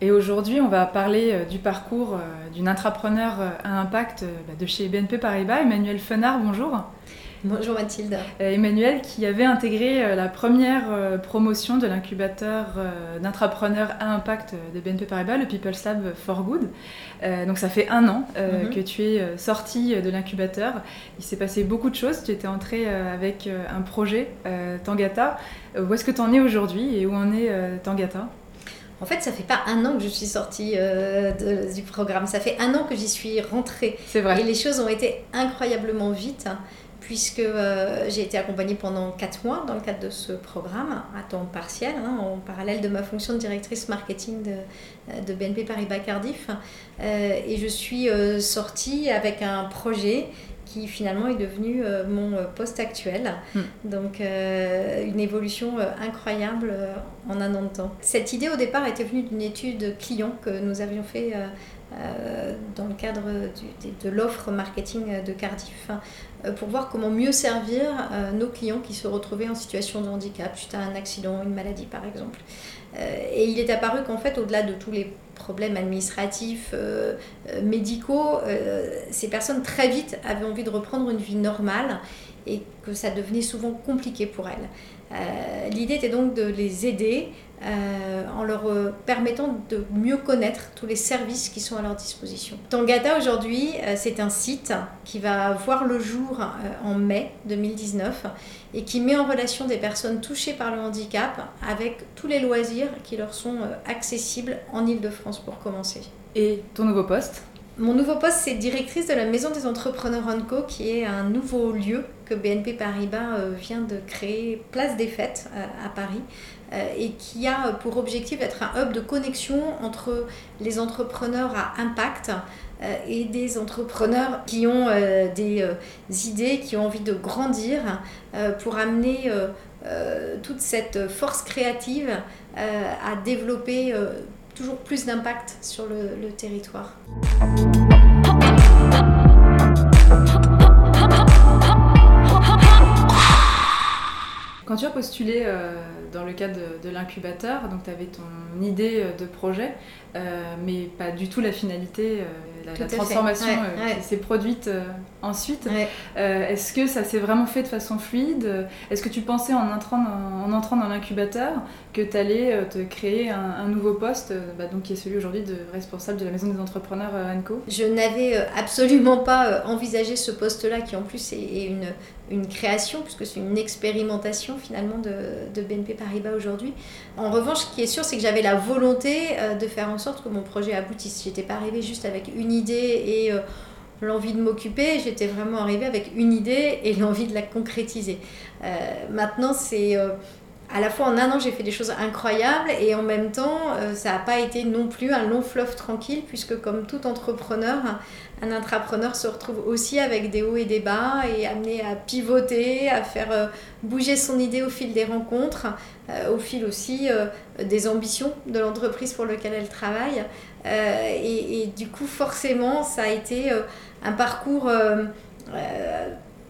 et aujourd'hui, on va parler euh, du parcours euh, d'une intrapreneur euh, à impact bah, de chez BNP Paribas, Emmanuel Fenard, bonjour. Bonjour Mathilde. Emmanuel qui avait intégré la première promotion de l'incubateur d'intrapreneurs à impact de BNP Paribas, le People's Lab for Good. Donc ça fait un an mhm. que tu es sorti de l'incubateur. Il s'est passé beaucoup de choses. Tu étais entré avec un projet, Tangata. Où est-ce que tu en es aujourd'hui et où en est Tangata? En fait, ça fait pas un an que je suis sortie euh, du programme, ça fait un an que j'y suis rentrée. C'est vrai. Et les choses ont été incroyablement vite, hein, puisque euh, j'ai été accompagnée pendant quatre mois dans le cadre de ce programme, à temps partiel, hein, en parallèle de ma fonction de directrice marketing de, euh, de BNP Paribas Cardiff. et je suis sortie avec un projet qui finalement est devenu euh, mon euh, poste actuel. Hmm. Donc euh, une évolution incroyable en un an de temps. Cette idée au départ était venue d'une étude client que nous avions fait dans le cadre de, l'offre marketing de Cardiff hein, pour voir comment mieux servir nos clients qui se retrouvaient en situation de handicap suite à un accident, une maladie par exemple. et il est apparu qu'en fait, au-delà de tous les problèmes administratifs, euh, euh, médicaux, euh, ces personnes très vite avaient envie de reprendre une vie normale et que ça devenait souvent compliqué pour elles. L'idée était donc de les aider en leur permettant de mieux connaître tous les services qui sont à leur disposition. Tangata aujourd'hui, c'est un site qui va voir le jour en mai 2019 et qui met en relation des personnes touchées par le handicap avec tous les loisirs qui leur sont accessibles en Ile-de-France pour commencer. Et ton nouveau poste mon nouveau poste, c'est directrice de la Maison des Entrepreneurs Co, qui est un nouveau lieu que BNP Paribas euh, vient de créer, place des fêtes euh, à Paris, et qui a pour objectif d'être un hub de connexion entre les entrepreneurs à impact, euh, et des entrepreneurs qui ont euh, des euh, idées, qui ont envie de grandir pour amener toute cette force créative à développer toujours plus d'impact sur le, territoire. Quand tu as postulé dans le cadre de, l'incubateur, donc tu avais ton idée de projet, mais pas du tout la finalité la, transformation euh, qui s'est produite euh, ensuite. Euh, est-ce que ça s'est vraiment fait de façon fluide? Est-ce que tu pensais en entrant dans, en entrant dans l'incubateur que tu allais te créer un, nouveau poste, bah, donc qui est celui aujourd'hui de responsable de la maison des entrepreneurs ANCO Je n'avais absolument pas envisagé ce poste-là, qui en plus est, une, une création, puisque c'est une expérimentation finalement de, BNP Paribas aujourd'hui. En revanche, ce qui est sûr, c'est que j'avais la volonté de faire en sorte que mon projet aboutisse. J'étais pas arrivée juste avec une idée et euh, l'envie de m'occuper, j'étais vraiment arrivée avec une idée et l'envie de la concrétiser. Euh, maintenant, c'est euh, à la fois en un an, j'ai fait des choses incroyables et en même temps, ça n'a pas été non plus un long fleuve tranquille, puisque comme tout entrepreneur, un intrapreneur se retrouve aussi avec des hauts et des bas et amené à pivoter, à faire bouger son idée au fil des rencontres, au fil aussi des ambitions de l'entreprise pour laquelle elle travaille. Euh, et, du coup, forcément, ça a été euh, un parcours euh,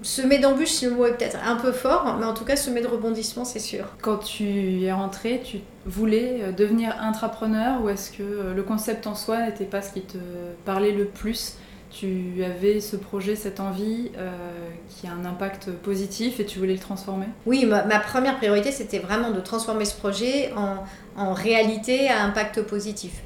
semé d'embûches, le mot est peut-être un peu fort, mais en tout cas semé de rebondissements, c'est sûr. Quand tu es rentré, tu voulais devenir intrapreneur ou est-ce que le concept en soi n'était pas ce qui te parlait le plus? Tu avais ce projet, cette envie qui a un impact positif et tu voulais le transformer? Oui, ma, première priorité, c'était vraiment de transformer ce projet en, en réalité à impact positif.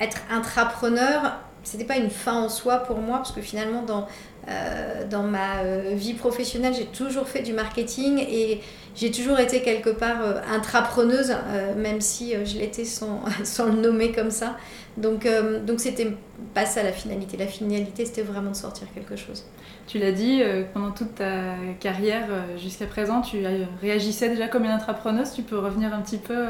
Être intrapreneur, c'était pas une fin en soi pour moi, parce que finalement, dans, euh, dans ma euh, vie professionnelle, j'ai toujours fait du marketing et j'ai toujours été quelque part euh, intrapreneuse, même si je l'étais sans, sans, le nommer comme ça. Donc, donc c'était pas ça la finalité. La finalité, c'était vraiment de sortir quelque chose. Tu l'as dit, pendant toute ta carrière jusqu'à présent, tu réagissais déjà comme une intrapreneuse. Tu peux revenir un petit peu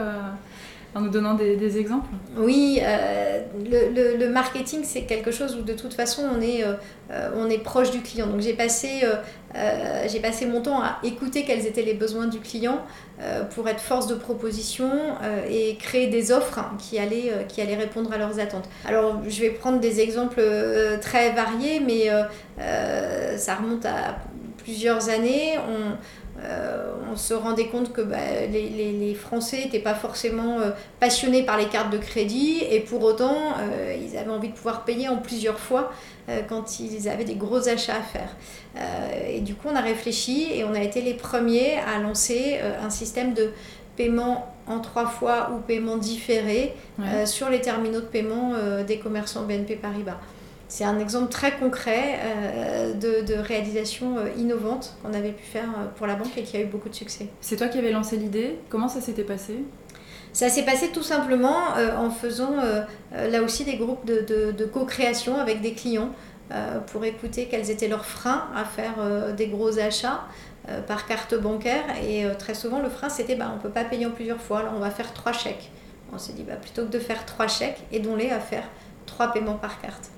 en nous donnant des, exemples Oui, le, le, marketing, c'est quelque chose où de toute façon, on est, on est proche du client. Donc j'ai passé, mon temps à écouter quels étaient les besoins du client pour être force de proposition et créer des offres qui allaient répondre à leurs attentes. Alors je vais prendre des exemples très variés, mais ça remonte à plusieurs années, euh, on, se rendait compte que bah, les, Français n'étaient pas forcément euh, passionnés par les cartes de crédit et pour autant, euh, ils avaient envie de pouvoir payer en plusieurs fois quand ils avaient des gros achats à faire. et du coup, on a réfléchi et on a été les premiers à lancer un système de paiement en trois fois ou paiement différé sur les terminaux de paiement des commerçants BNP Paribas. C'est un exemple très concret euh, de, réalisation euh, innovante qu'on avait pu faire euh, pour la banque et qui a eu beaucoup de succès. C'est toi qui avais lancé l'idée. Comment ça s'était passé? Ça s'est passé tout simplement en faisant là aussi des groupes de, co-création avec des clients pour écouter quels étaient leurs freins à faire des gros achats par carte bancaire. Et très souvent, le frein, c'était bah, on ne peut pas payer en plusieurs fois, alors on va faire trois chèques. On s'est dit bah, plutôt que de faire trois chèques, aidons-les à faire trois paiements par carte.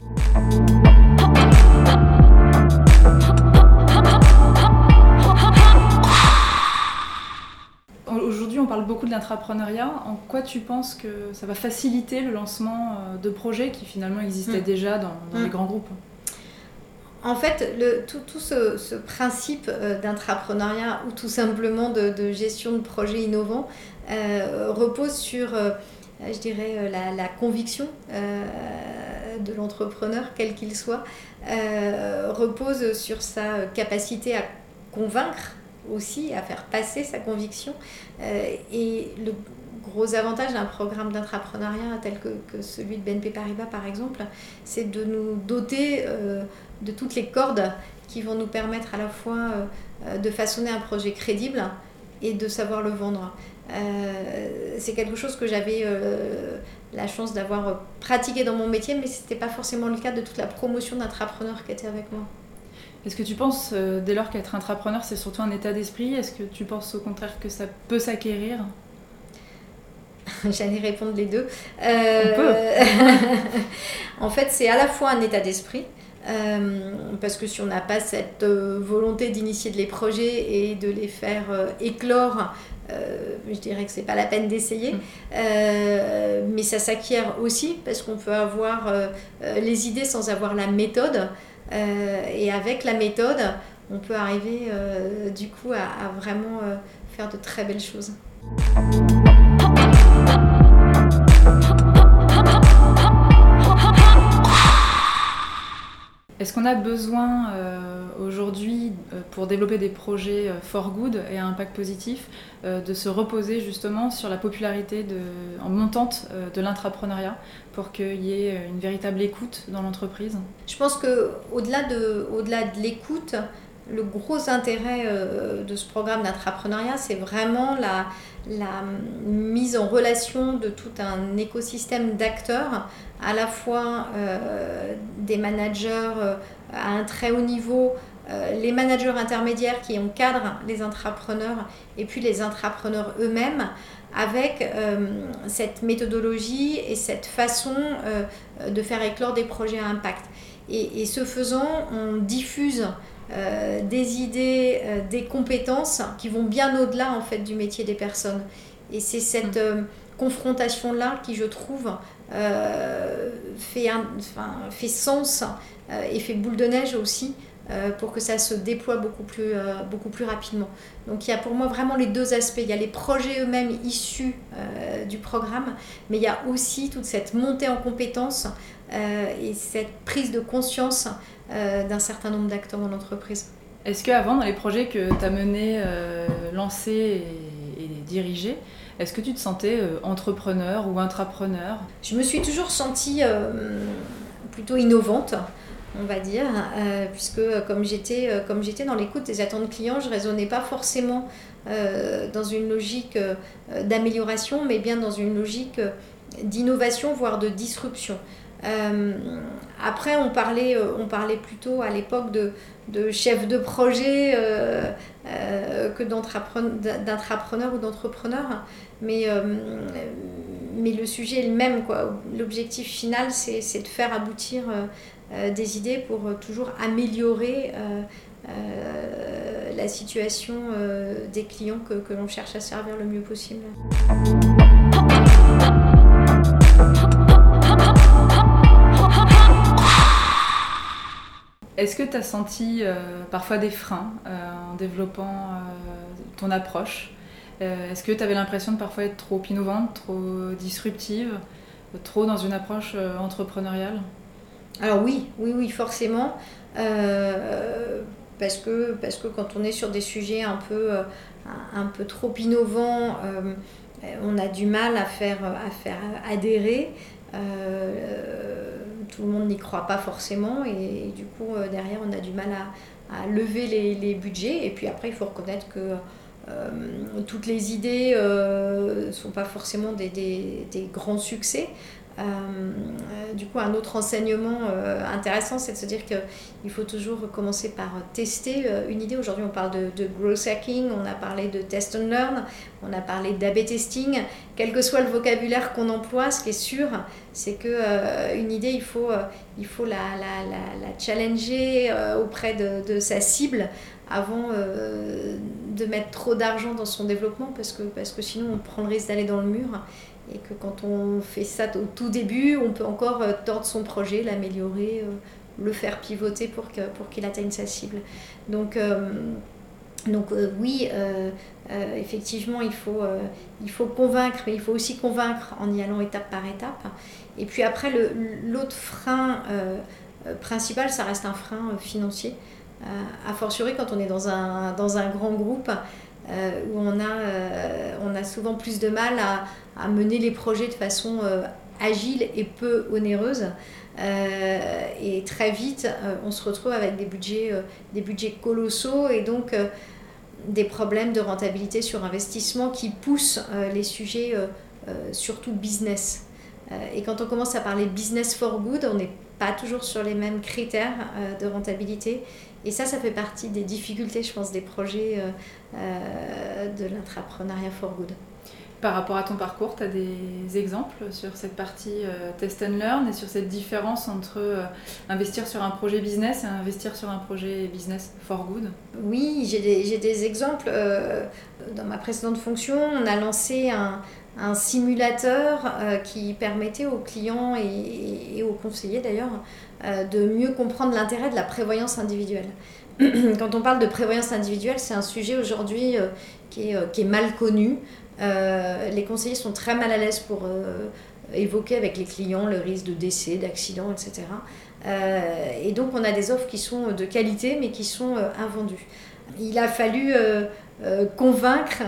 Aujourd'hui, on parle beaucoup de l'intrapreneuriat. En quoi tu penses que ça va faciliter le lancement euh, de projets qui finalement existaient hmm. déjà dans, les hmm. grands groupes? En fait, le, tout, tout ce, principe euh, d'intrapreneuriat ou tout simplement de, gestion de projets innovants euh, repose sur euh, je dirais, euh, la, conviction euh, de l'entrepreneur, quel qu'il soit, repose sur sa capacité à convaincre aussi, à faire passer sa conviction. et le gros avantage d'un programme d'intrapreneuriat tel que, celui de BNP Paribas, par exemple, c'est de nous doter de toutes les cordes qui vont nous permettre à la fois de façonner un projet crédible et de savoir le vendre. Euh, c'est quelque chose que j'avais euh, la chance d'avoir pratiqué dans mon métier, mais ce n'était pas forcément le cas de toute la promotion d'entrepreneurs qui était avec moi. Est-ce que tu penses, euh, dès lors qu'être entrepreneur, c'est surtout un état d'esprit, est-ce que tu penses au contraire que ça peut s'acquérir? J'allais répondre les deux. On peut. en fait, c'est à la fois un état d'esprit, parce que si on n'a pas cette volonté d'initier les projets et de les faire éclore euh, je dirais que c'est pas la peine d'essayer. Mm. Euh, mais ça s'acquiert aussi parce qu'on peut avoir euh, les idées sans avoir la méthode. et avec la méthode, on peut arriver du coup à, vraiment faire de très belles choses. Est-ce qu'on a besoin aujourd'hui, euh, pour développer des projets euh, for good et à impact positif, euh, de se reposer justement sur la popularité en montante de l'intrapreneuriat pour qu'il y ait une véritable écoute dans l'entreprise? Je pense qu'au-delà de, au -delà de l'écoute, le gros intérêt de ce programme d'intrapreneuriat, c'est vraiment la, mise en relation de tout un écosystème d'acteurs, à la fois des managers à un très haut niveau, euh, les managers intermédiaires qui encadrent les intrapreneurs et puis les intrapreneurs eux-mêmes avec euh, cette méthodologie et cette façon euh, de faire éclore des projets à impact. Et, ce faisant, on diffuse des idées, des compétences qui vont bien au-delà en fait du métier des personnes. Et c'est cette mmh. confrontation-là qui, je trouve, fait, fait sens et fait boule de neige aussi euh, pour que ça se déploie beaucoup plus, euh, beaucoup plus rapidement. Donc il y a pour moi vraiment les deux aspects. Il y a les projets eux-mêmes issus euh, du programme, mais il y a aussi toute cette montée en compétences et cette prise de conscience d'un certain nombre d'acteurs dans l'entreprise. Est-ce qu'avant, dans les projets que tu as menés, lancés et, et dirigés, est-ce que tu te sentais entrepreneur ou intrapreneur? Je me suis toujours sentie plutôt innovante on va dire, euh, puisque euh, comme j'étais euh, comme j'étais dans l'écoute des attentes clients, je raisonnais pas forcément dans une logique d'amélioration, mais bien dans une logique d'innovation, voire de disruption. Après, on parlait, on parlait plutôt à l'époque de, de chef de projet que d'intrapreneur ou d'entrepreneur. Mais, mais le sujet est le même. L'objectif final, c'est de faire aboutir des idées pour toujours améliorer euh, la situation euh, des clients que, que l'on cherche à servir le mieux possible. Est-ce que tu as senti euh, parfois des freins en développant ton approche? Est-ce que tu avais l'impression de parfois être trop innovante, trop disruptive, trop dans une approche entrepreneuriale? Alors oui, oui, oui, forcément. Parce que, quand on est sur des sujets un peu, euh, trop innovants, euh, on a du mal à faire, à faire adhérer. Euh, tout le monde n'y croit pas forcément et, du coup derrière on a du mal à, lever les, budgets et puis après il faut reconnaître que toutes les idées ne sont pas forcément des grands succès. Euh, du coup, un autre enseignement euh, intéressant, c'est de se dire qu'il faut toujours commencer par tester euh, une idée. Aujourd'hui, on parle de, growth hacking, on a parlé de test and learn, on a parlé d'AB testing. Quel que soit le vocabulaire qu'on emploie, ce qui est sûr, c'est qu'une idée, il faut, il faut la challenger auprès de, de, sa cible avant de mettre trop d'argent dans son développement parce que, parce que sinon on prend le risque d'aller dans le mur et que quand on fait ça au tout début, on peut encore euh, tordre son projet, l'améliorer, euh, le faire pivoter pour qu'il pour atteigne sa cible. Donc, euh, donc oui, effectivement, il faut, il faut convaincre, mais il faut aussi convaincre en y allant étape par étape. Et puis après, l'autre frein principal, ça reste un frein financier. a fortiori, quand on est dans un, dans un grand groupe, euh, où on a, euh, on a souvent plus de mal à, mener les projets de façon euh, agile et peu onéreuse. et très vite, on se retrouve avec des budgets, des budgets colossaux et donc des problèmes de rentabilité sur investissement qui poussent les sujets surtout business. et quand on commence à parler business for good, on n'est pas toujours sur les mêmes critères de rentabilité. Et ça, ça fait partie des difficultés, je pense, des projets euh, euh, de l'intrapreneuriat for good. Par rapport à ton parcours, tu as des exemples sur cette partie euh, test and learn et sur cette différence entre investir sur un projet business et investir sur un projet business for good? Oui, j'ai des, des, exemples. dans ma précédente fonction, on a lancé un, un simulateur qui permettait aux clients et, aux conseillers d'ailleurs euh, de mieux comprendre l'intérêt de la prévoyance individuelle. Quand on parle de prévoyance individuelle, c'est un sujet aujourd'hui euh, qui, est, euh, qui est mal connu. les conseillers sont très mal à l'aise pour évoquer avec les clients le risque de décès, d'accident, etc. et donc on a des offres qui sont de qualité mais qui sont invendues. Il a fallu convaincre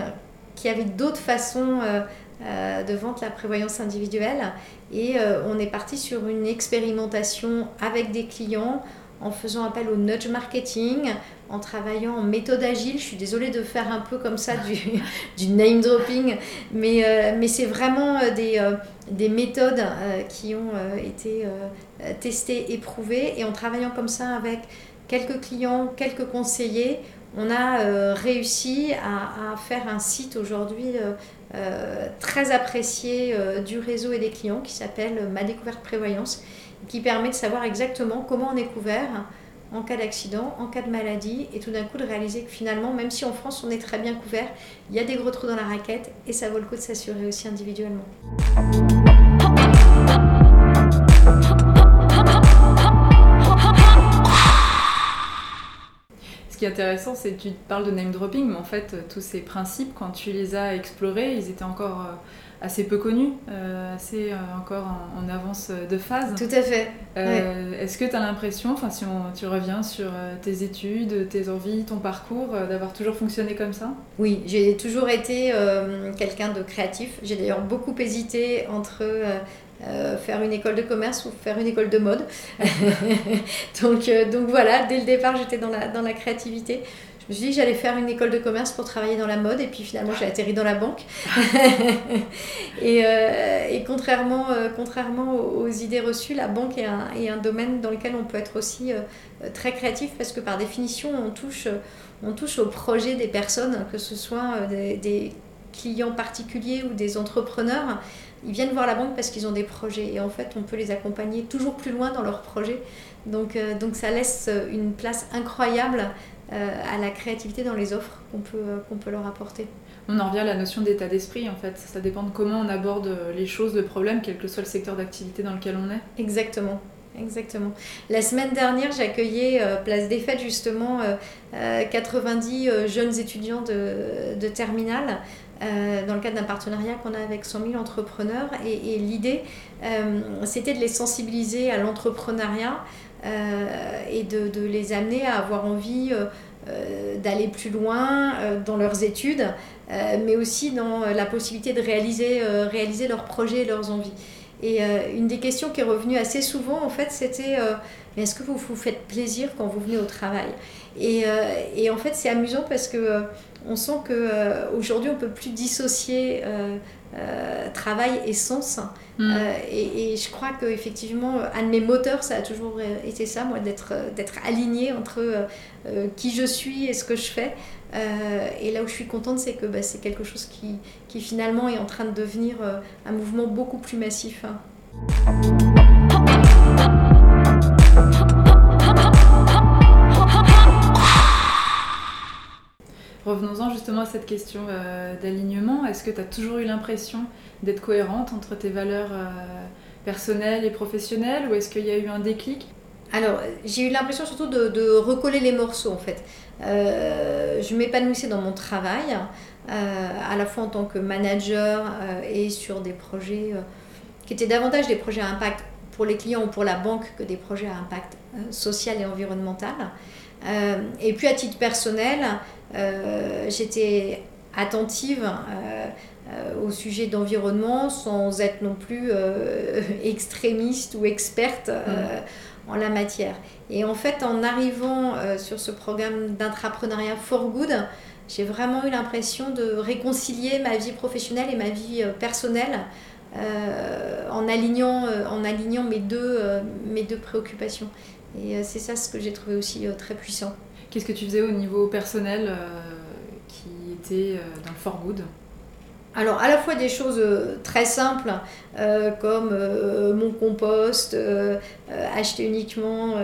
qu'il y avait d'autres façons euh, de vente la prévoyance individuelle. Et euh, on est parti sur une expérimentation avec des clients en faisant appel au nudge marketing, en travaillant en méthode agile. Je suis désolée de faire un peu comme ça du, name dropping, mais, euh, mais c'est vraiment des, des méthodes qui ont été testées, éprouvées. Et en travaillant comme ça avec quelques clients, quelques conseillers, on a réussi à, faire un site aujourd'hui euh, très apprécié euh, du réseau et des clients qui s'appelle Ma découverte prévoyance, qui permet de savoir exactement comment on est couvert en cas d'accident, en cas de maladie, et tout d'un coup de réaliser que finalement, même si en France on est très bien couvert, il y a des gros trous dans la raquette et ça vaut le coup de s'assurer aussi individuellement. Qui est intéressant, c'est que tu parles de name dropping, mais en fait, tous ces principes, quand tu les as explorés, ils étaient encore euh, assez peu connus, euh, assez euh, encore en, avance de phase. Tout à fait. Est-ce que tu as l'impression, enfin si tu reviens sur tes études, tes envies, ton parcours, d'avoir toujours fonctionné comme ça? Oui, j'ai toujours été quelqu'un de créatif. J'ai d'ailleurs beaucoup hésité entre euh, faire une école de commerce ou faire une école de mode. donc, euh, donc voilà, dès le départ, j'étais dans la, dans la créativité. Je me suis dit j'allais faire une école de commerce pour travailler dans la mode et puis finalement j'ai atterri dans la banque. et, et, contrairement, contrairement aux idées reçues, la banque est un, est un, domaine dans lequel on peut être aussi très créatif parce que par définition on touche, on touche au projet des personnes, que ce soit des clients particuliers ou des entrepreneurs ils viennent voir la banque parce qu'ils ont des projets et en fait on peut les accompagner toujours plus loin dans leurs projets. Donc, euh, donc ça laisse une place incroyable euh, à la créativité dans les offres qu'on peut, euh, qu'on peut leur apporter. On en revient à la notion d'état d'esprit en fait. Ça dépend de comment on aborde les choses, le problème, quel que soit le secteur d'activité dans lequel on est. Exactement. Exactement. La semaine dernière, j'accueillais Place des Fêtes justement 90 jeunes étudiants de, de terminale euh, dans le cadre d'un partenariat qu'on a avec 100 000 entrepreneurs. Et, l'idée, euh, c'était de les sensibiliser à l'entrepreneuriat euh, et de, les amener à avoir envie d'aller plus loin dans leurs études, mais aussi dans la possibilité de réaliser, réaliser leurs projets et leurs envies. Et une des questions qui est revenue assez souvent, en fait, c'était est-ce que vous vous faites plaisir quand vous venez au travail? Et, et, en fait, c'est amusant parce que on sent qu'aujourd'hui, euh, on ne peut plus dissocier euh, euh, travail et sens. Mm. Et, je crois qu'effectivement, un de mes moteurs, ça a toujours été ça, moi, d'être aligné entre qui je suis et ce que je fais. et là où je suis contente, c'est que bah, c'est quelque chose qui, qui, finalement est en train de devenir un mouvement beaucoup plus massif. Hein. Revenons-en justement à cette question euh, d'alignement. Est-ce que tu as toujours eu l'impression d'être cohérente entre tes valeurs euh, personnelles et professionnelles ou est-ce qu'il y a eu un déclic? Alors, j'ai eu l'impression surtout de, recoller les morceaux en fait. Euh, je m'épanouissais dans mon travail, à la fois en tant que manager et sur des projets qui étaient davantage des projets à impact pour les clients ou pour la banque que des projets à impact social et environnemental. Et puis à titre personnel, euh, j'étais attentive euh, euh, au sujet d'environnement sans être non plus extrémiste ou experte mm. en la matière. Et en fait, en arrivant sur ce programme d'intrapreneuriat for good, j'ai vraiment eu l'impression de réconcilier ma vie professionnelle et ma vie personnelle en, alignant, en alignant mes deux, mes deux préoccupations. Et c'est ça ce que j'ai trouvé aussi très puissant. Qu'est-ce que tu faisais au niveau personnel euh, qui était euh, dans le for good? Alors à la fois des choses euh, très simples comme mon compost, acheter uniquement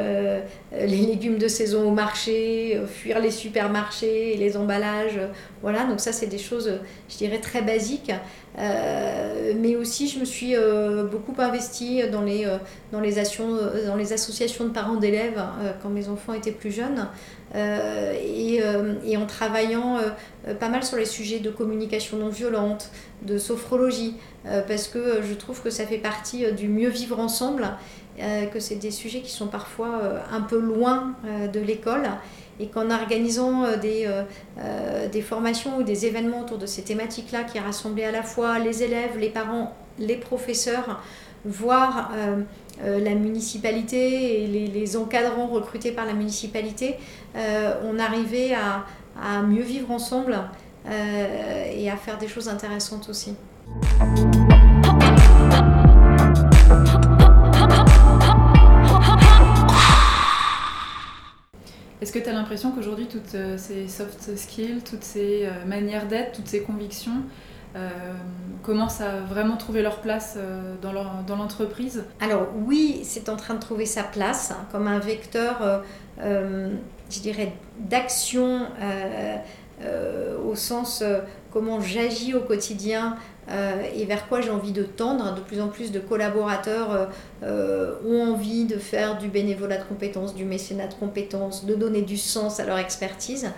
les légumes de saison au marché, fuir les supermarchés les emballages. voilà, donc ça c'est des choses, je dirais, très basiques. mais aussi je me suis beaucoup investie dans les, associations de parents d'élèves quand mes enfants étaient plus jeunes. Euh, et, euh, en travaillant euh, pas mal sur les sujets de communication non violente, de sophrologie, parce que je trouve que ça fait partie du mieux vivre ensemble, que c'est des sujets qui sont parfois un peu loin de l'école et qu'en organisant des, des formations ou des événements autour de ces thématiques-là qui rassemblaient à la fois les élèves, les parents, les professeurs, voire euh, la municipalité et les, encadrants recrutés par la municipalité, euh, on arrivait à, mieux vivre ensemble euh, et à faire des choses intéressantes aussi. Est-ce que tu as l'impression qu'aujourd'hui, toutes ces soft skills, toutes ces manières d'être, toutes ces convictions, euh, commencent à vraiment trouver leur place euh, dans l'entreprise? Alors oui, c'est en train de trouver sa place hein, comme un vecteur, euh, je dirais, d'action au sens comment j'agis au quotidien euh, et vers quoi j'ai envie de tendre. De plus en plus de collaborateurs euh, euh, ont envie de faire du bénévolat de compétences, du mécénat de compétences, de donner du sens à leur expertise.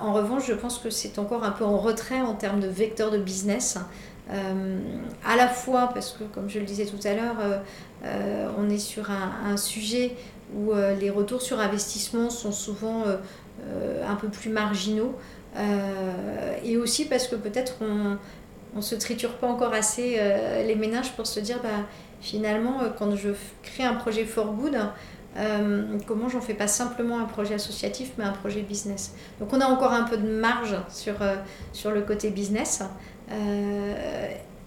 en revanche, je pense que c'est encore un peu en retrait en termes de vecteur de business. à la fois parce que, comme je le disais tout à l'heure, on est sur un, sujet où les retours sur investissement sont souvent un peu plus marginaux. et aussi parce que peut-être on, on se triture pas encore assez euh, les ménages pour se dire bah, finalement euh, quand je crée un projet for good comment j'en fais pas simplement un projet associatif, mais un projet business. Donc on a encore un peu de marge sur, sur le côté business.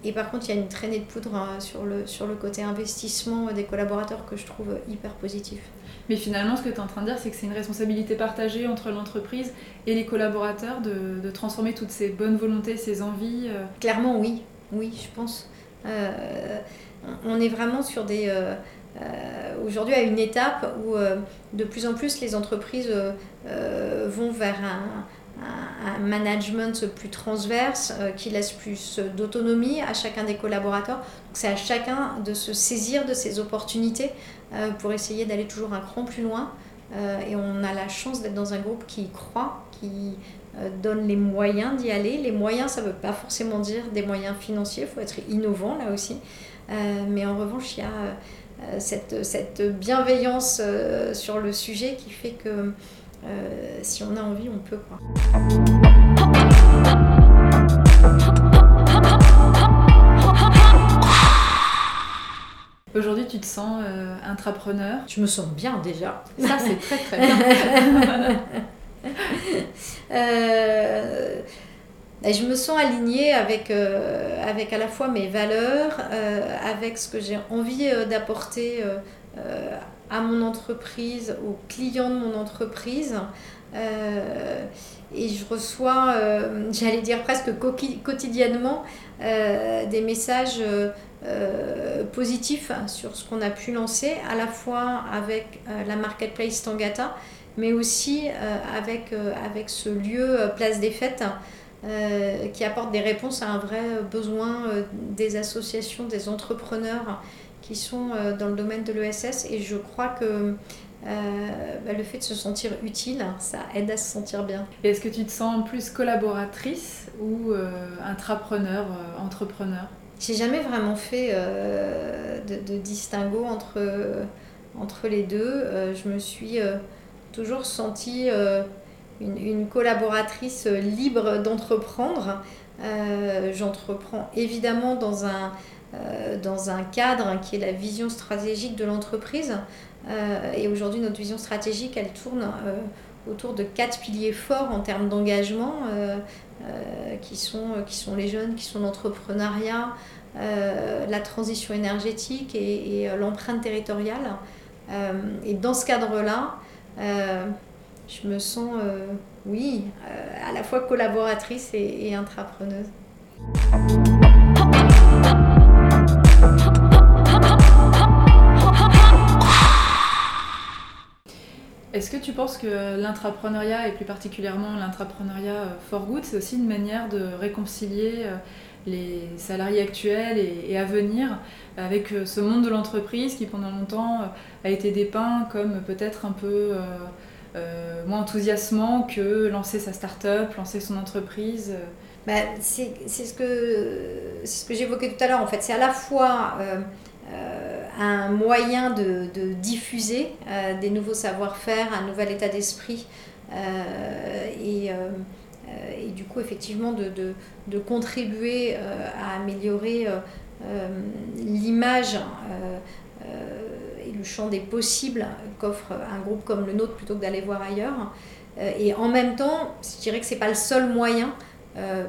Et par contre, il y a une traînée de poudre sur le, sur le côté investissement des collaborateurs que je trouve hyper positif. Mais finalement, ce que tu es en train de dire, c'est que c'est une responsabilité partagée entre l'entreprise et les collaborateurs de, de, transformer toutes ces bonnes volontés, ces envies. Euh. Clairement, oui. Oui, je pense. Euh, on est vraiment sur des... Euh, aujourd'hui à une étape où de plus en plus les entreprises vont vers un, un, management plus transverse euh, qui laisse plus d'autonomie à chacun des collaborateurs. C'est à chacun de se saisir de ces opportunités euh, pour essayer d'aller toujours un cran plus loin. Euh, et on a la chance d'être dans un groupe qui y croit, qui donne les moyens d'y aller. Les moyens, ça ne veut pas forcément dire des moyens financiers, il faut être innovant là aussi. mais en revanche, il y a cette, cette bienveillance sur le sujet qui fait que euh, si on a envie, on peut. Quoi. Aujourd'hui, tu te sens euh, intrapreneur? Je me sens bien déjà. Ça, c'est très très bien. euh, je me sens alignée avec, euh, avec à la fois mes valeurs, avec ce que j'ai envie d'apporter à mon entreprise, aux clients de mon entreprise. Euh, et je reçois, euh, j'allais dire presque quotidiennement, euh, des messages positifs sur ce qu'on a pu lancer, à la fois avec la marketplace Tangata, mais aussi avec, avec ce lieu Place des Fêtes. qui apporte des réponses à un vrai besoin des associations, des entrepreneurs qui sont euh, dans le domaine de l'ESS et je crois que euh, bah, le fait de se sentir utile, ça aide à se sentir bien. Est-ce que tu te sens plus collaboratrice ou euh, intrapreneur, entrepreneur? J'ai jamais vraiment fait de, distinguo entre, entre les deux. je me suis toujours sentie une, une, collaboratrice libre d'entreprendre. J'entreprends évidemment dans un, euh, dans un cadre qui est la vision stratégique de l'entreprise. Euh, et aujourd'hui, notre vision stratégique, elle tourne euh, autour de quatre piliers forts en termes d'engagement, qui, sont, qui sont les jeunes, qui sont l'entrepreneuriat, la transition énergétique et, l'empreinte territoriale. et dans ce cadre-là, je me sens, oui, à la fois collaboratrice et, et intrapreneuse. Est-ce que tu penses que l'intrapreneuriat, et plus particulièrement l'intrapreneuriat euh, for good, c'est aussi une manière de réconcilier euh, les salariés actuels et, à venir avec euh, ce monde de l'entreprise qui pendant longtemps a été dépeint comme peut-être un peu moins enthousiasmant que lancer sa start-up, lancer son entreprise bah, C'est ce que, ce que j'évoquais tout à l'heure en fait. C'est à la fois un moyen de, diffuser euh, des nouveaux savoir-faire, un nouvel état d'esprit euh, et, et, du coup effectivement de, contribuer à améliorer l'image et le champ des possibles qu'offre un groupe comme le nôtre plutôt que d'aller voir ailleurs. et en même temps, je dirais que ce n'est pas le seul moyen,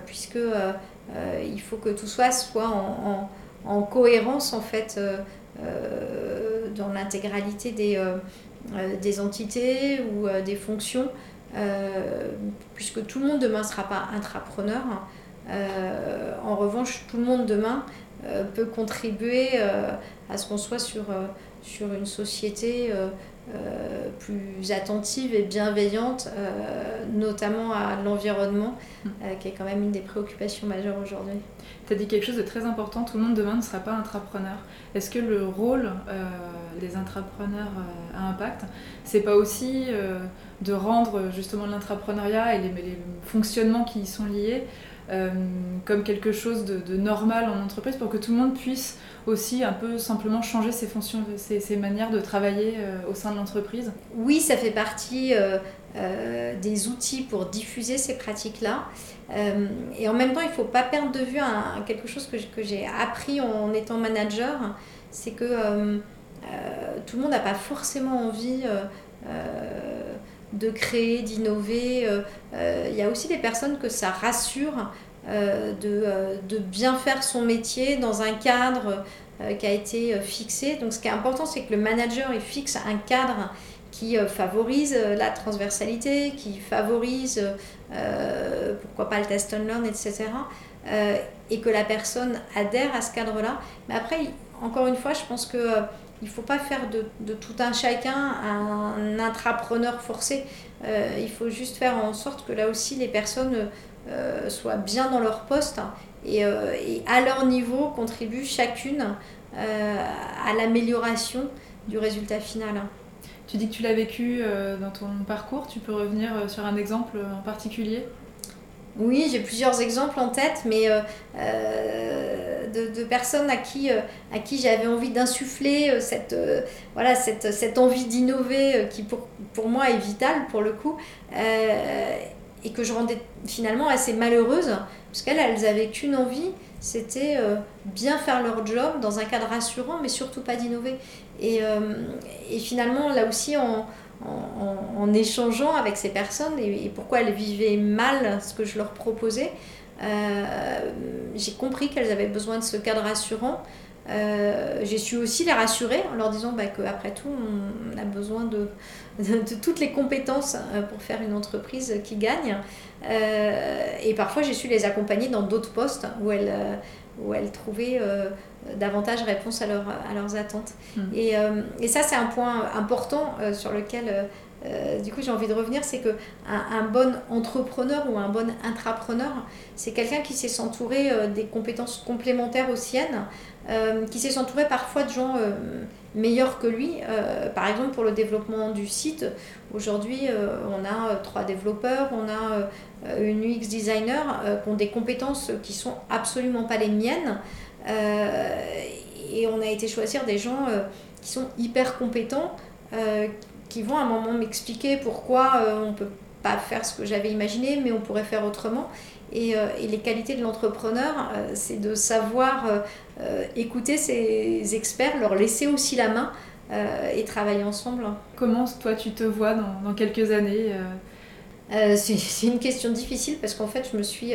puisque il faut que tout soit, soit en en cohérence en fait euh, euh, dans l'intégralité des, euh, des entités ou des fonctions, puisque tout le monde demain ne sera pas intrapreneur. en revanche, tout le monde demain peut contribuer à ce qu'on soit sur, sur une société plus attentive et bienveillante, notamment à l'environnement, mmh. qui est quand même une des préoccupations majeures aujourd'hui. Tu as dit quelque chose de très important, tout le monde demain ne sera pas intrapreneur. Est-ce que le rôle euh, des intrapreneurs euh, à impact, c'est pas aussi euh, de rendre justement l'intrapreneuriat et les, fonctionnements qui y sont liés comme quelque chose de, normal en entreprise pour que tout le monde puisse aussi un peu simplement changer ses fonctions, ses, manières de travailler au sein de l'entreprise Oui, ça fait partie des outils pour diffuser ces pratiques-là. Euh, et en même temps, il ne faut pas perdre de vue quelque chose que, j'ai appris en étant manager, c'est que euh, tout le monde n'a pas forcément envie de créer, d'innover. Il y a aussi des personnes que ça rassure de, de, bien faire son métier dans un cadre qui a été fixé. Donc ce qui est important, c'est que le manager il fixe un cadre qui favorise la transversalité, qui favorise, pourquoi pas le test and learn, etc. et que la personne adhère à ce cadre-là. Mais après, encore une fois, je pense que il ne faut pas faire de, tout un chacun un intrapreneur forcé. Euh, il faut juste faire en sorte que là aussi les personnes euh, soient bien dans leur poste et, euh, et, à leur niveau contribuent chacune à l'amélioration du résultat final. Tu dis que tu l'as vécu dans ton parcours, tu peux revenir sur un exemple en particulier? Oui, j'ai plusieurs exemples en tête, mais euh, euh, de, personnes à qui, euh, à qui j'avais envie d'insuffler cette, envie d'innover qui pour, pour moi est vitale pour le coup, et que je rendais finalement assez malheureuse, parce qu'elles, elles avaient qu'une envie, c'était bien faire leur job dans un cadre rassurant, mais surtout pas d'innover. Et, et finalement, là aussi, en en, échangeant avec ces personnes et, pourquoi elles vivaient mal ce que je leur proposais, euh, j'ai compris qu'elles avaient besoin de ce cadre rassurant. Euh, j'ai su aussi les rassurer en leur disant bah, qu'après tout, on a besoin de, toutes les compétences euh, pour faire une entreprise qui gagne. et parfois, j'ai su les accompagner dans d'autres postes où elles, où elles trouvaient davantage réponse à, leur, à leurs attentes. Hmm. Et, euh, et, ça, c'est un point important euh, sur lequel, euh, du coup, j'ai envie de revenir, c'est que un, bon entrepreneur ou un bon intrapreneur, c'est quelqu'un qui sait s'entourer des compétences complémentaires aux siennes, qui sait s'entourer parfois de gens meilleurs que lui. par exemple, pour le développement du site, aujourd'hui, on a trois développeurs, on a une UX designer qui ont des compétences qui sont absolument pas les miennes. Euh, et on a été choisir des gens euh, qui sont hyper compétents, euh, qui vont à un moment m'expliquer pourquoi on ne peut pas faire ce que j'avais imaginé, mais on pourrait faire autrement. Et, et, les qualités de l'entrepreneur, c'est de savoir écouter ces experts, leur laisser aussi la main et travailler ensemble. Comment toi tu te vois dans, dans quelques années C'est une question difficile parce qu'en fait je me suis...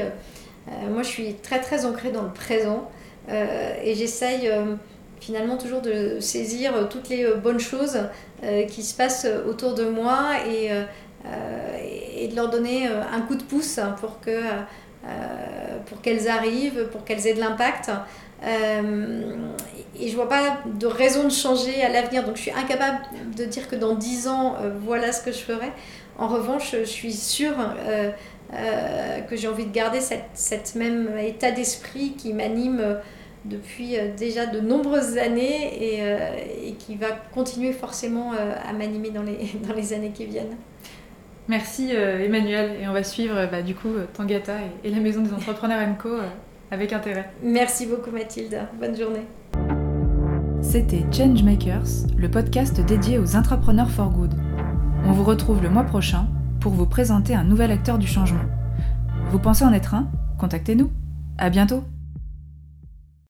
moi je suis très très ancrée dans le présent. Euh, et j'essaye euh, finalement toujours de saisir toutes les euh, bonnes choses qui se passent autour de moi et, et de leur donner un coup de pouce pour que pour qu'elles arrivent, pour qu'elles aient de l'impact. et je vois pas de raison de changer à l'avenir. Donc je suis incapable de dire que dans 10 ans, voilà ce que je ferai. En revanche, je suis sûre que j'ai envie de garder cette, cette même état d'esprit qui m'anime depuis euh, déjà de nombreuses années et, euh, et qui va continuer forcément euh, à m'animer dans les, dans les années qui viennent. Merci Emmanuel et on va suivre bah, du coup Tangata et, la Maison des Entrepreneurs MCO avec intérêt. Merci beaucoup Mathilde, bonne journée. C'était Changemakers, le podcast dédié aux entrepreneurs for good. On vous retrouve le mois prochain pour vous présenter un nouvel acteur du changement. Vous pensez en être un? Contactez-nous. À bientôt